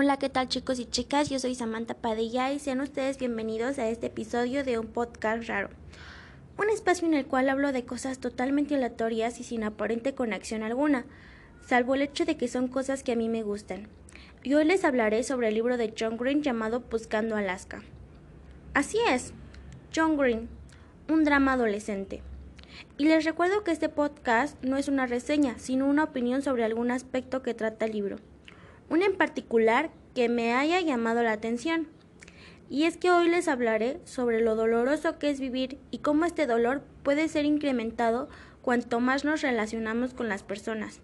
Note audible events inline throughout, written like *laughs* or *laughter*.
Hola, ¿qué tal chicos y chicas? Yo soy Samantha Padilla y sean ustedes bienvenidos a este episodio de un podcast raro. Un espacio en el cual hablo de cosas totalmente aleatorias y sin aparente conexión alguna, salvo el hecho de que son cosas que a mí me gustan. Y hoy les hablaré sobre el libro de John Green llamado Buscando Alaska. Así es, John Green, un drama adolescente. Y les recuerdo que este podcast no es una reseña, sino una opinión sobre algún aspecto que trata el libro una en particular que me haya llamado la atención. Y es que hoy les hablaré sobre lo doloroso que es vivir y cómo este dolor puede ser incrementado cuanto más nos relacionamos con las personas.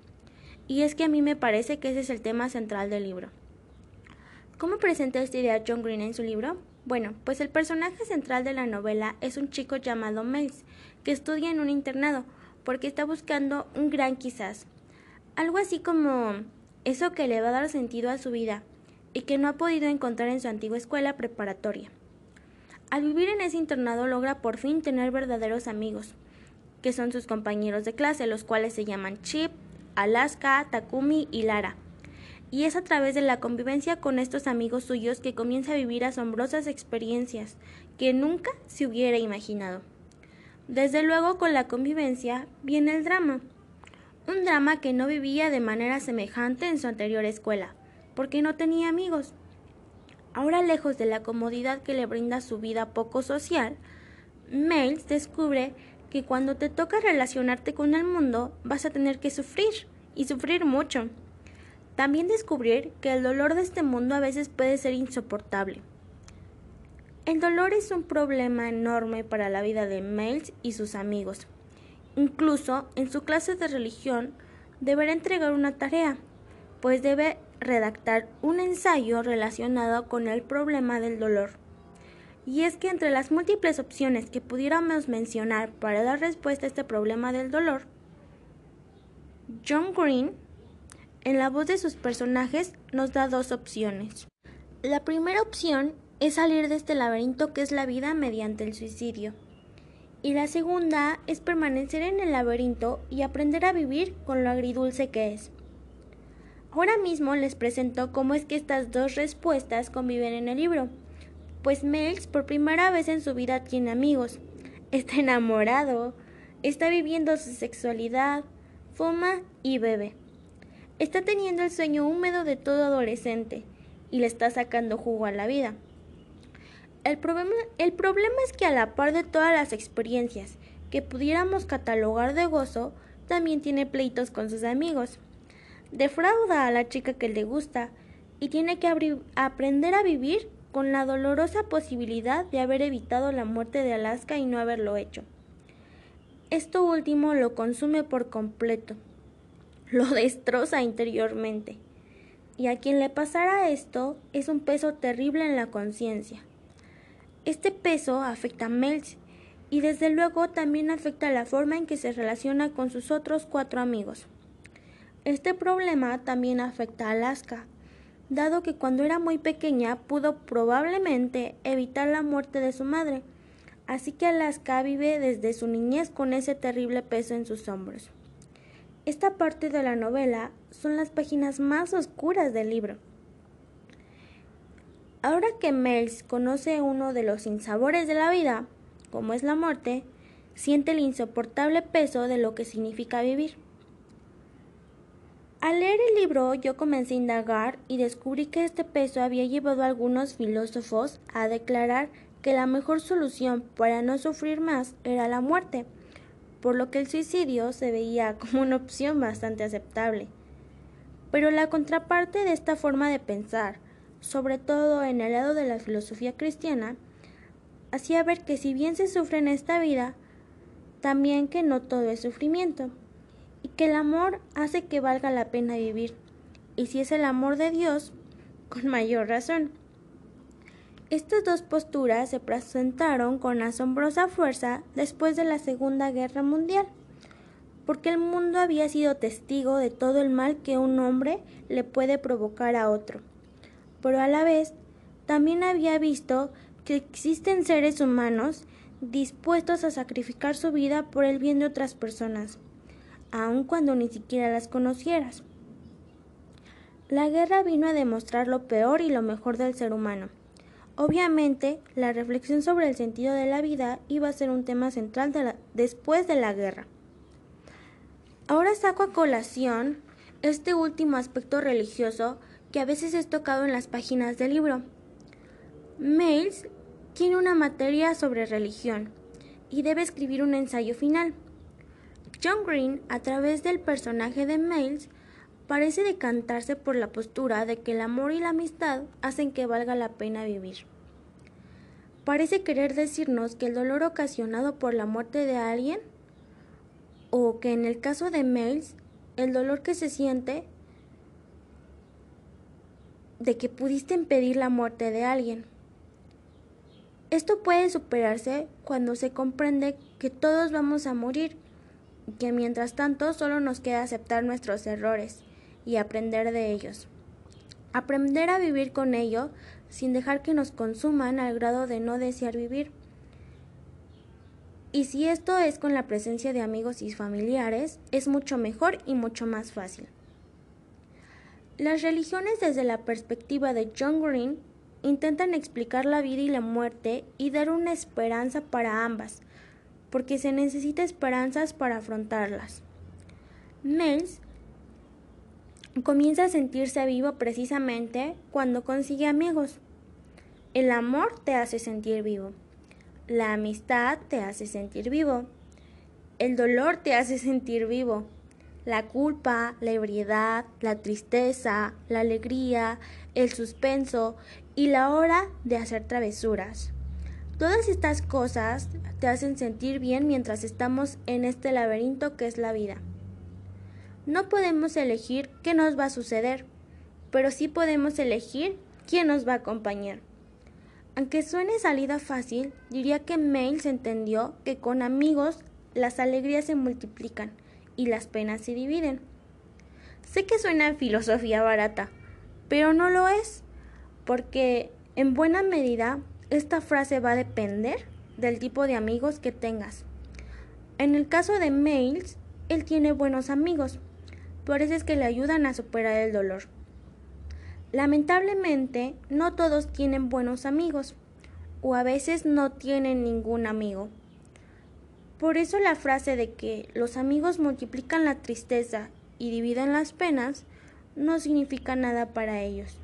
Y es que a mí me parece que ese es el tema central del libro. ¿Cómo presenta esta idea John Green en su libro? Bueno, pues el personaje central de la novela es un chico llamado Miles, que estudia en un internado, porque está buscando un gran quizás. Algo así como eso que le va a dar sentido a su vida y que no ha podido encontrar en su antigua escuela preparatoria. Al vivir en ese internado logra por fin tener verdaderos amigos, que son sus compañeros de clase, los cuales se llaman Chip, Alaska, Takumi y Lara. Y es a través de la convivencia con estos amigos suyos que comienza a vivir asombrosas experiencias que nunca se hubiera imaginado. Desde luego con la convivencia viene el drama un drama que no vivía de manera semejante en su anterior escuela, porque no tenía amigos. Ahora lejos de la comodidad que le brinda su vida poco social, Miles descubre que cuando te toca relacionarte con el mundo vas a tener que sufrir, y sufrir mucho. También descubrir que el dolor de este mundo a veces puede ser insoportable. El dolor es un problema enorme para la vida de Miles y sus amigos. Incluso en su clase de religión deberá entregar una tarea, pues debe redactar un ensayo relacionado con el problema del dolor. Y es que entre las múltiples opciones que pudiéramos mencionar para dar respuesta a este problema del dolor, John Green, en la voz de sus personajes, nos da dos opciones. La primera opción es salir de este laberinto que es la vida mediante el suicidio y la segunda es permanecer en el laberinto y aprender a vivir con lo agridulce que es. Ahora mismo les presento cómo es que estas dos respuestas conviven en el libro, pues Miles por primera vez en su vida tiene amigos, está enamorado, está viviendo su sexualidad, fuma y bebe. Está teniendo el sueño húmedo de todo adolescente y le está sacando jugo a la vida. El problema, el problema es que a la par de todas las experiencias que pudiéramos catalogar de gozo, también tiene pleitos con sus amigos. Defrauda a la chica que le gusta y tiene que aprender a vivir con la dolorosa posibilidad de haber evitado la muerte de Alaska y no haberlo hecho. Esto último lo consume por completo, lo *laughs* destroza interiormente. Y a quien le pasara esto es un peso terrible en la conciencia. Este peso afecta a Mels y desde luego también afecta la forma en que se relaciona con sus otros cuatro amigos. Este problema también afecta a Alaska, dado que cuando era muy pequeña pudo probablemente evitar la muerte de su madre, así que Alaska vive desde su niñez con ese terrible peso en sus hombros. Esta parte de la novela son las páginas más oscuras del libro. Ahora que Mels conoce uno de los sinsabores de la vida, como es la muerte, siente el insoportable peso de lo que significa vivir. Al leer el libro yo comencé a indagar y descubrí que este peso había llevado a algunos filósofos a declarar que la mejor solución para no sufrir más era la muerte, por lo que el suicidio se veía *laughs* como una opción bastante aceptable. Pero la contraparte de esta forma de pensar sobre todo en el lado de la filosofía cristiana, hacía ver que si bien se sufre en esta vida, también que no todo es sufrimiento, y que el amor hace que valga la pena vivir, y si es el amor de Dios, con mayor razón. Estas dos posturas se presentaron con asombrosa fuerza después de la Segunda Guerra Mundial, porque el mundo había sido testigo de todo el mal que un hombre le puede provocar a otro pero a la vez también había visto que existen seres humanos dispuestos a sacrificar su vida por el bien de otras personas, aun cuando ni siquiera las conocieras. La guerra vino a demostrar lo peor y lo mejor del ser humano. Obviamente, la reflexión sobre el sentido de la vida iba a ser un tema central después de la guerra. Ahora saco a colación este último aspecto religioso que a veces es tocado en las páginas del libro. Miles tiene una materia sobre religión y debe escribir un ensayo final. John Green, a través del personaje de Miles, parece decantarse por la postura de que el amor y la amistad hacen que valga la pena vivir. Parece querer decirnos que el dolor ocasionado por la muerte de alguien, o que en el caso de Miles, el dolor que se siente de que pudiste impedir la muerte de alguien. Esto puede superarse cuando se comprende que todos vamos a morir que mientras tanto solo nos queda aceptar nuestros errores y aprender de ellos. Aprender a vivir con ello sin dejar que nos consuman al grado de no desear vivir. Y si esto es con la presencia de amigos y familiares, es mucho mejor y mucho más fácil. Las religiones desde la perspectiva de John Green intentan explicar la vida y la muerte y dar una esperanza para ambas, porque se necesita esperanzas para afrontarlas. Mills comienza a sentirse vivo precisamente cuando consigue amigos. El amor te hace sentir vivo. La amistad te hace sentir vivo. El dolor te hace sentir vivo. La culpa, la ebriedad, la tristeza, la alegría, el suspenso y la hora de hacer travesuras. Todas estas cosas te hacen sentir bien mientras estamos en este laberinto que es la vida. No podemos elegir qué nos va a suceder, pero sí podemos elegir quién nos va a acompañar. Aunque suene salida fácil, diría que Mails entendió que con amigos las alegrías se multiplican y las penas se dividen. Sé que suena filosofía barata, pero no lo es, porque en buena medida esta frase va a depender del tipo de amigos que tengas. En el caso de Mails, él tiene buenos amigos, por eso es que le ayudan a superar el dolor. Lamentablemente, no todos tienen buenos amigos, o a veces no tienen ningún amigo. Por eso la frase de que los amigos multiplican la tristeza y dividen las penas no significa nada para ellos.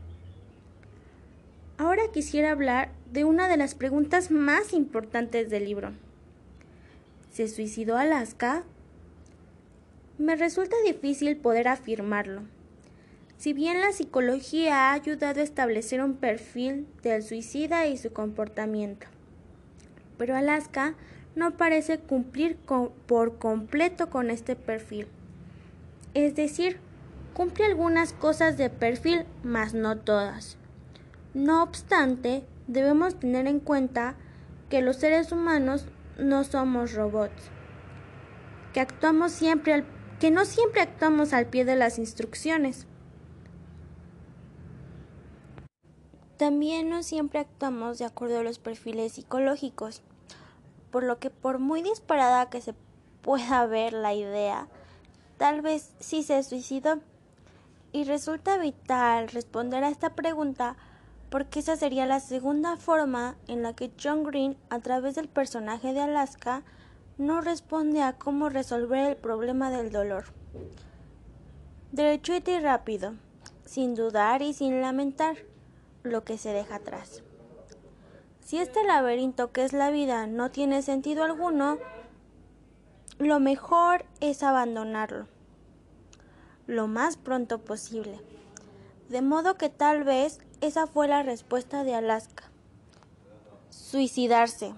Ahora quisiera hablar de una de las preguntas más importantes del libro. ¿Se suicidó Alaska? Me resulta difícil poder afirmarlo. Si bien la psicología ha ayudado a establecer un perfil del suicida y su comportamiento, pero Alaska no parece cumplir por completo con este perfil. Es decir, cumple algunas cosas de perfil, mas no todas. No obstante, debemos tener en cuenta que los seres humanos no somos robots, que actuamos siempre que no siempre actuamos al pie de las instrucciones. También no siempre actuamos de acuerdo a los perfiles psicológicos por lo que por muy disparada que se pueda ver la idea, tal vez sí se suicidó. Y resulta vital responder a esta pregunta porque esa sería la segunda forma en la que John Green, a través del personaje de Alaska, no responde a cómo resolver el problema del dolor. Derechito y rápido, sin dudar y sin lamentar lo que se deja atrás. Si este laberinto que es la vida no tiene sentido alguno, lo mejor es abandonarlo lo más pronto posible. De modo que tal vez esa fue la respuesta de Alaska. Suicidarse.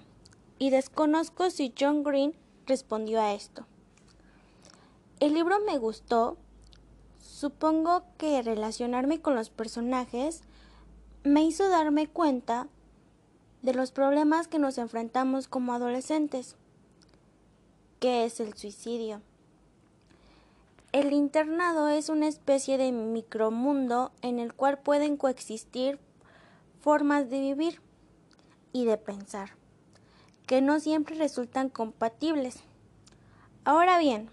Y desconozco si John Green respondió a esto. El libro me gustó. Supongo que relacionarme con los personajes me hizo darme cuenta de los problemas que nos enfrentamos como adolescentes. ¿Qué es el suicidio? El internado es una especie de micromundo en el cual pueden coexistir formas de vivir y de pensar, que no siempre resultan compatibles. Ahora bien,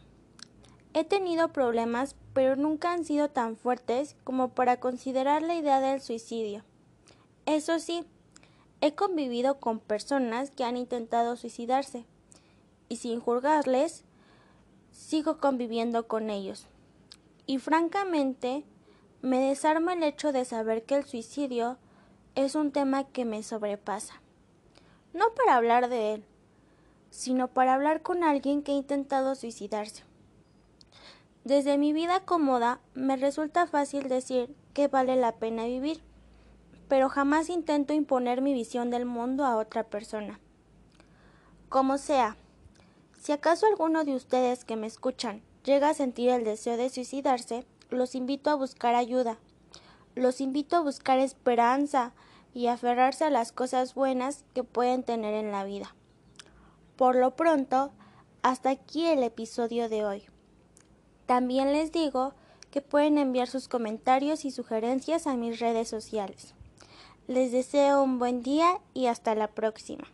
he tenido problemas pero nunca han sido tan fuertes como para considerar la idea del suicidio. Eso sí, he convivido con personas que han intentado suicidarse, y sin juzgarles, sigo conviviendo con ellos. Y francamente, me desarma el hecho de saber que el suicidio es un tema que me sobrepasa. No para hablar de él, sino para hablar con alguien que ha intentado suicidarse. Desde mi vida cómoda me resulta fácil decir que vale la pena vivir, pero jamás intento imponer mi visión del mundo a otra persona. Como sea, si acaso alguno de ustedes que me escuchan llega a sentir el deseo de suicidarse, los invito a buscar ayuda. Los invito a buscar esperanza y aferrarse a las cosas buenas que pueden tener en la vida. Por lo pronto, hasta aquí el episodio de hoy. También les digo que pueden enviar sus comentarios y sugerencias a mis redes sociales. Les deseo un buen día y hasta la próxima.